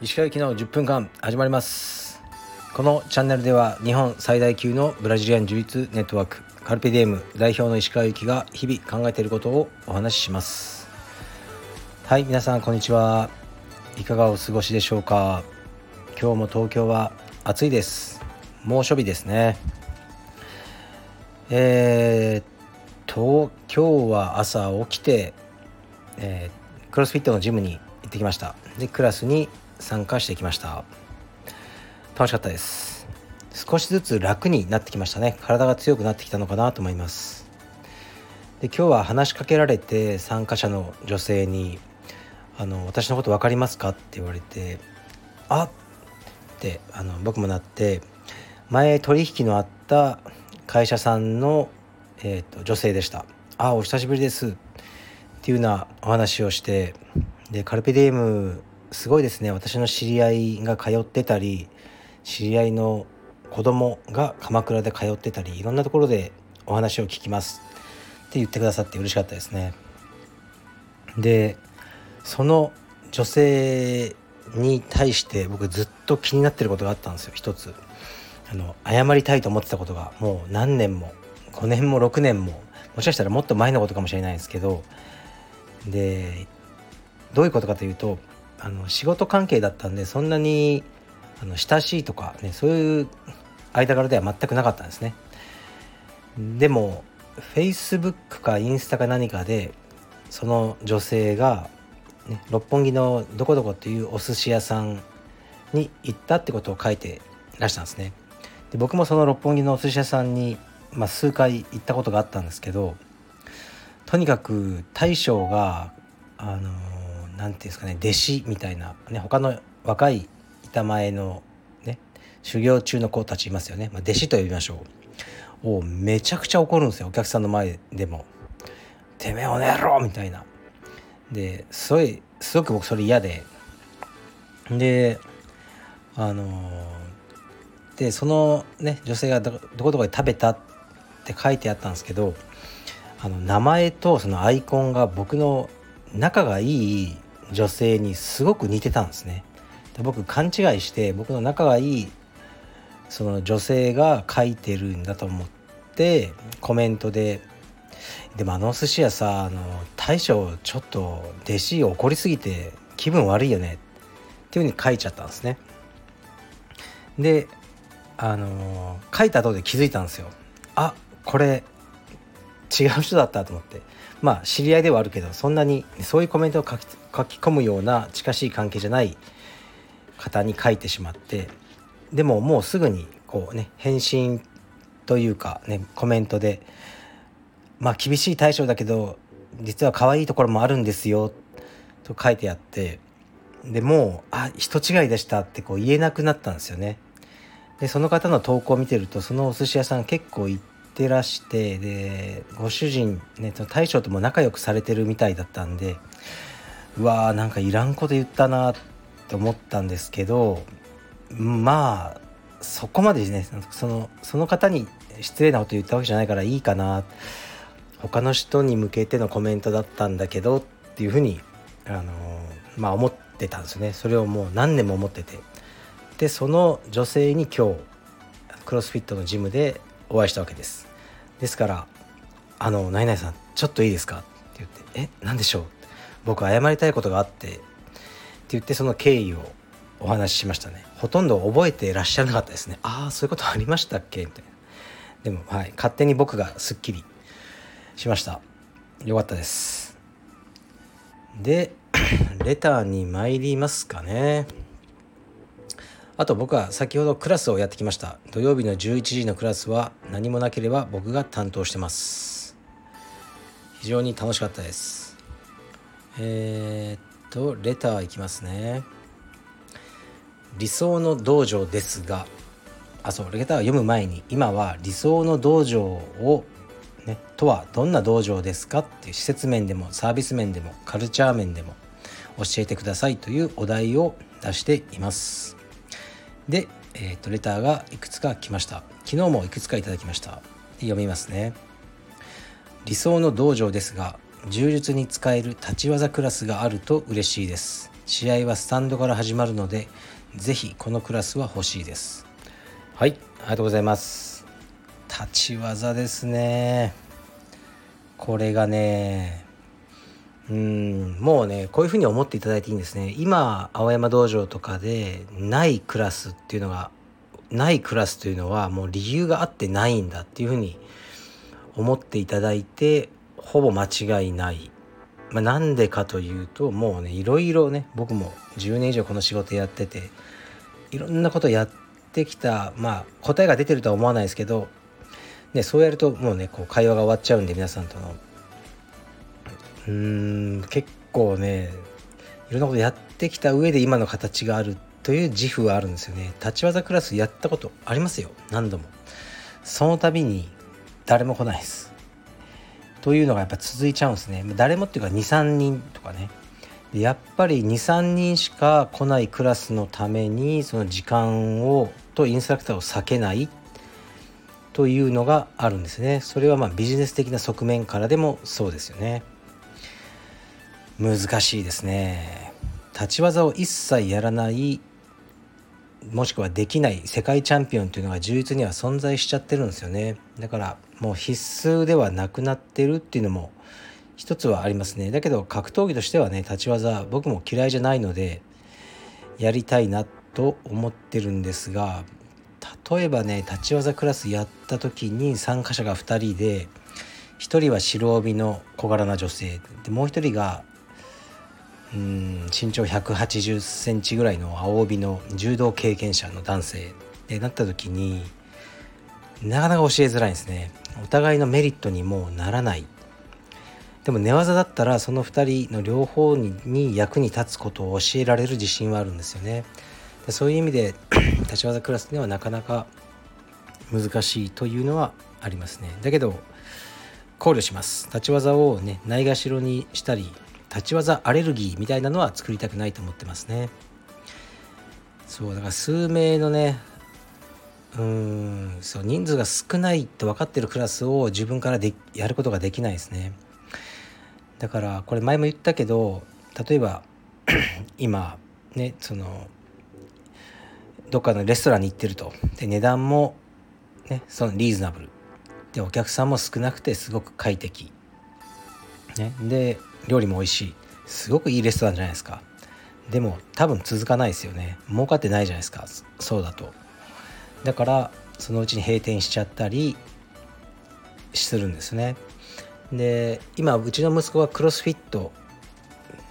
石川行きの10分間始まります。このチャンネルでは日本最大級のブラジリアン自立ネットワークカルペディエム代表の石川行きが日々考えていることをお話しします。はい皆さんこんにちは。いかがお過ごしでしょうか。今日も東京は暑いです。猛暑日ですね。えー、っと今日は朝起きて、えー、クロスフィットのジムに行ってきましたでクラスに参加してきました楽しかったです少しずつ楽になってきましたね体が強くなってきたのかなと思いますで今日は話しかけられて参加者の女性に「あの私のこと分かりますか?」って言われて「あっ!」ってあの僕もなって前取引のあった会社さんの、えーと、女性でした「あお久しぶりです」っていうようなお話をしてでカルペディエムすごいですね。私の知り合いが通ってたり知り合いの子供が鎌倉で通ってたりいろんなところでお話を聞きます。って言ってくださって嬉しかったですね。でその女性に対して僕ずっと気になってることがあったんですよ。一つ。あの謝りたいと思ってたことがもう何年も5年も6年ももしかしたらもっと前のことかもしれないですけどでどういうことかというとあの仕事関係だったんでそんなにあの親しいとかねそういう間柄では全くなかったんですね。でも Facebook かインスタか何かでその女性が、ね、六本木のどこどこっていうお寿司屋さんに行ったってことを書いてらしたんですね。で僕もその六本木のお寿司屋さんに、まあ、数回行ったことがあったんですけどとにかく大将があの何ていうんですかね弟子みたいな、ね、他の若い板前のね修行中の子たちいますよね、まあ、弟子と呼びましょう。をめちゃくちゃ怒るんですよ。お客さんの前でも「てめえおねろ!」みたいな。ですごいすごく僕それ嫌で。であのでそのね女性がどこどこで食べたっって書いてあったんですけどあの名前とそのアイコンが僕の仲がいい女性にすごく似てたんですね。で僕勘違いして僕の仲がいいその女性が書いてるんだと思ってコメントで「でもあの寿司屋さあの大将ちょっと弟子怒りすぎて気分悪いよね」っていうふうに書いちゃったんですね。であの書いた後で気づいたんですよ。あこれ違う人だったと思ってまあ知り合いではあるけどそんなにそういうコメントを書き書き込むような近しい関係じゃない方に書いてしまってでももうすぐにこうね返信というかねコメントでまあ厳しい対象だけど実は可愛いところもあるんですよと書いてあってでもうあ人違いでしたってこう言えなくなったんですよね。でその方の投稿を見てるとそのお寿司屋さん結構行っらしてでご主人ね大将とも仲良くされてるみたいだったんでうわーなんかいらんこと言ったなって思ったんですけどまあそこまでねそのその方に失礼なこと言ったわけじゃないからいいかな他の人に向けてのコメントだったんだけどっていうふうにあのまあ思ってたんですね。それをもう何年も思ってて。でその女性に今日クロスフィットのジムでお会いしたわけです。ですから「あの何々さんちょっといいですか?」って言って「え何でしょう?」僕謝りたいことがあってって言ってその経緯をお話ししましたね。ほとんど覚えてらっしゃらなかったですね。ああそういうことありましたっけ？みたいな。でもはい勝手に僕がすっきりしました。よかったです。で レターに参りますかね。あと僕は先ほどクラスをやってきました。土曜日の11時のクラスは何もなければ僕が担当してます。非常に楽しかったです。えー、っとレターいきますね。理想の道場ですが。あそうレターを読む前に今は理想の道場をね、とはどんな道場ですかっていう施設面でもサービス面でもカルチャー面でも教えてくださいというお題を出しています。で、えーと、レターがいくつか来ました。昨日もいくつかいただきました。読みますね。理理想の道場ですが柔術に使える立ち技クラスがあると嬉しいです。試合はスタンドから始まるのでぜひこのクラスは欲しいです。はいありがとうございます。立ち技ですね。これがねうんもうねこういうふうに思っていただいていいんですね今青山道場とかでないクラスっていうのがないクラスというのはもう理由があってないんだっていうふうに思っていただいてほぼ間違いない。まあ、なんでかというともうねいろいろね僕も10年以上この仕事やってていろんなことやってきたまあ答えが出てるとは思わないですけど、ね、そうやるともうねこう会話が終わっちゃうんで皆さんとのうーん結構ねいろんなことやってきた上で今の形があるという自負はあるんですよね。立ち技クラスやったことありますよ。何度も。その度に誰も来ないです。というのがやっぱ続いちゃうんですね。誰もっていうか23人とかね。やっぱり23人しか来ないクラスのためにその時間をとインストラクターを避けない。というのがあるんですね。それはまあビジネス的な側面からでもそうですよね。難しいですね。立ち技を一切やらないもしくはできない世界チャンピオンというのが充実には存在しちゃってるんですよね。だからもう必須ではなくなってるっていうのも一つはありますね。だけど格闘技としてはね立ち技僕も嫌いじゃないのでやりたいなと思ってるんですが例えばね立ち技クラスやった時に参加者が2人で1人は白帯の小柄な女性でもう1人がうん身長180センチぐらいの青帯の柔道経験者の男性でなった時になかなか教えづらいんですね。お互いのメリットにもならない。でも寝技だったらその2人の両方に役に立つことを教えられる自信はあるんですよね。でそういう意味で 立ち技クラスではなかなか難しいというのはありますね。だけど考慮します。立ち技をねないがしろにしたり立ち技アレルギーみたいなのは作りたくないと思ってますね。そうだから数名のねうんそう人数が少ないと分かってるクラスを自分からでやることができないですね。だからこれ前も言ったけど例えば 今ねそのどっかのレストランに行ってると。で値段もねそのリーズナブル。でお客さんも少なくてすごく快適、ね、で料理も美味しい。すごくいいレストランじゃないですか。でも多分続かないですよね。儲かってないじゃないですか。そうだと。だからそのうちに閉店しちゃったりするんですね。で今うちの息子はクロスフィット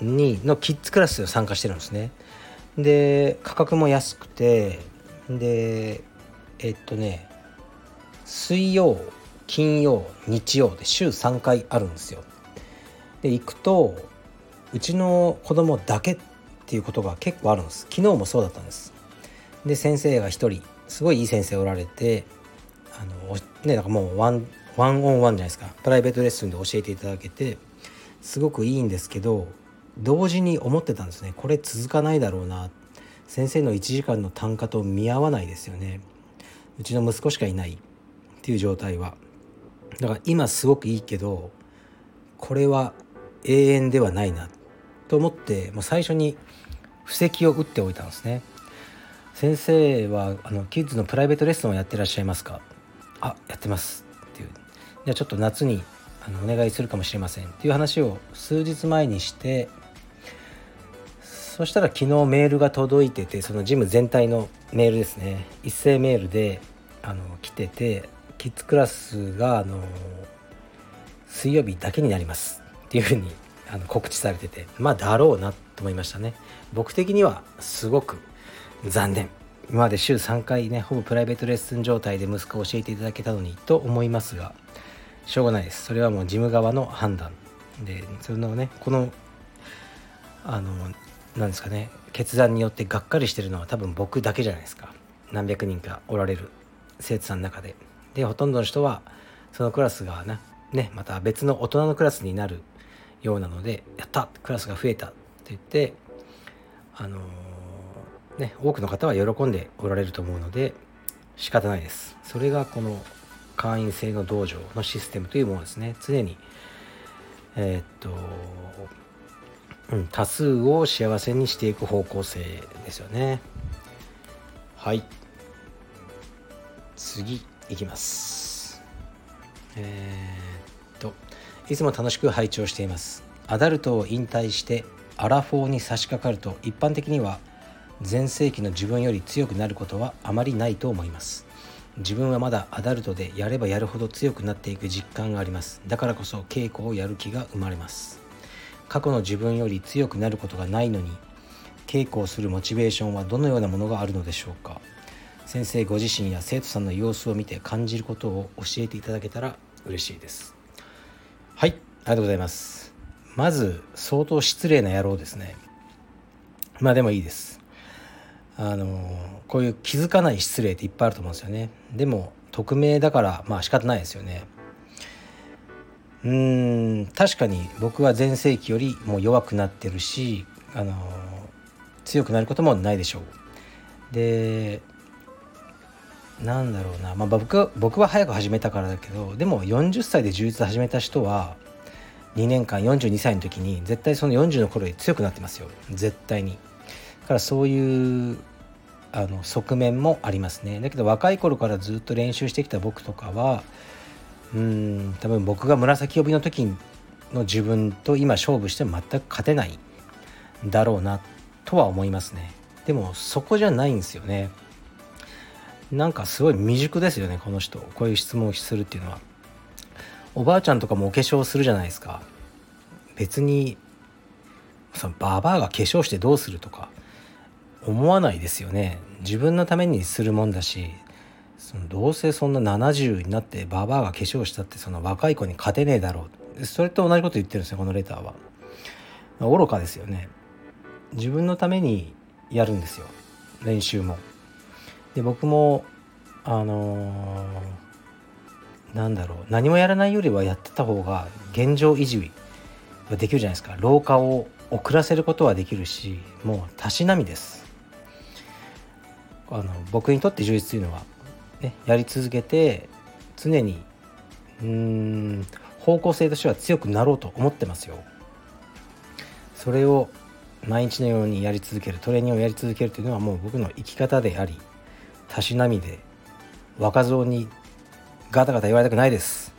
にのキッズクラスを参加してるんですね。で価格も安くてでえっとね水曜金曜日曜で週3回あるんですよ。で行くとうちの子供だけっていうことが結構あるんです。昨日もそうだったんです。で先生が1人すごいいい先生おられてあのねなんかもうワンワンオンワンじゃないですか。プライベートレッスンで教えていただけてすごくいいんですけど同時に思ってたんですね。これ続かないだろうな。先生の1時間の単価と見合わないですよね。うちの息子しかいない。っていう状態は。だから今すごくいいけどこれは永遠ではないなと思ってもう最初に布石を打っておいたんですね。先生はあのキッズのプライベートレッスンをやってらっしゃいますかあやってますっていう。じゃあちょっと夏にあのお願いするかもしれませんっていう話を数日前にしてそしたら昨日メールが届いててそのジム全体のメールですね。一斉メールであの来ててキッズクラスがあの水曜日だけになります。っていうふうにあの告知されててまあだろうなと思いましたね。僕的にはすごく残念。今まで週3回ねほぼプライベートレッスン状態で息子を教えていただけたのにと思いますがしょうがないです。それはもう事務側の判断。でそのねこのあのなんですかね決断によってがっかりしてるのは多分僕だけじゃないですか。何百人かおられる生徒さんの中で。でほとんどの人はそのクラスがなねまた別の大人のクラスになるようなのでやったクラスが増えたって言ってあのー、ね多くの方は喜んでおられると思うので仕方ないです。それがこの会員制の道場のシステムというものですね。常にえー、っと、うん、多数を幸せにしていく方向性ですよね。はい。次いきます。えー、っといつも楽しく拝聴しています。アダルトを引退してアラフォーに差し掛かると一般的には全盛期の自分より強くなることはあまりないと思います。自分はまだアダルトでやればやるほど強くなっていく実感があります。だからこそ稽古をやる気が生まれます。過去の自分より強くなることがないのに稽古をするモチベーションはどのようなものがあるのでしょうか。先生ご自身や生徒さんの様子を見て感じることを教えていただけたら嬉しいです。はいありがとうございます。まず相当失礼な野郎ですね。まあでもいいです。あのこういう気づかない失礼っていっぱいあると思うんですよね。でも匿名だからまあ仕方ないですよね。うーん確かに僕は全盛期よりも弱くなってるしあの強くなることもないでしょう。でなんだろうな、まあ、僕は僕は早く始めたからだけどでも40歳で充実始めた人は2年間42歳の時に絶対その40の頃より強くなってますよ。絶対に。だからそういうあの側面もありますね。だけど若い頃からずっと練習してきた僕とかはうん多分僕が紫帯の時の自分と今勝負しても全く勝てないだろうなとは思いますね。でもそこじゃないんですよね。なんかすごい未熟ですよねこの人。こういう質問をするっていうのは。おばあちゃんとかもお化粧するじゃないですか。別にそのババアが化粧してどうするとか思わないですよね。自分のためにするもんだしそのどうせそんな70になってババアが化粧したってその若い子に勝てねえだろう。それと同じこと言ってるんですよこのレターは。愚かですよね。自分のためにやるんですよ。練習も。で僕もあのー、なんだろう何もやらないよりはやってた方が現状維持はできるじゃないですか。老化を遅らせることはできるしもうたしなみです。あの僕にとって充実というのは、ね、やり続けて常にうん方向性としては強くなろうと思ってますよ。それを毎日のようにやり続けるトレーニングをやり続けるというのはもう僕の生き方でありたしなみで若造にガタガタ言われたくないです。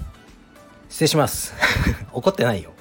失礼します。怒ってないよ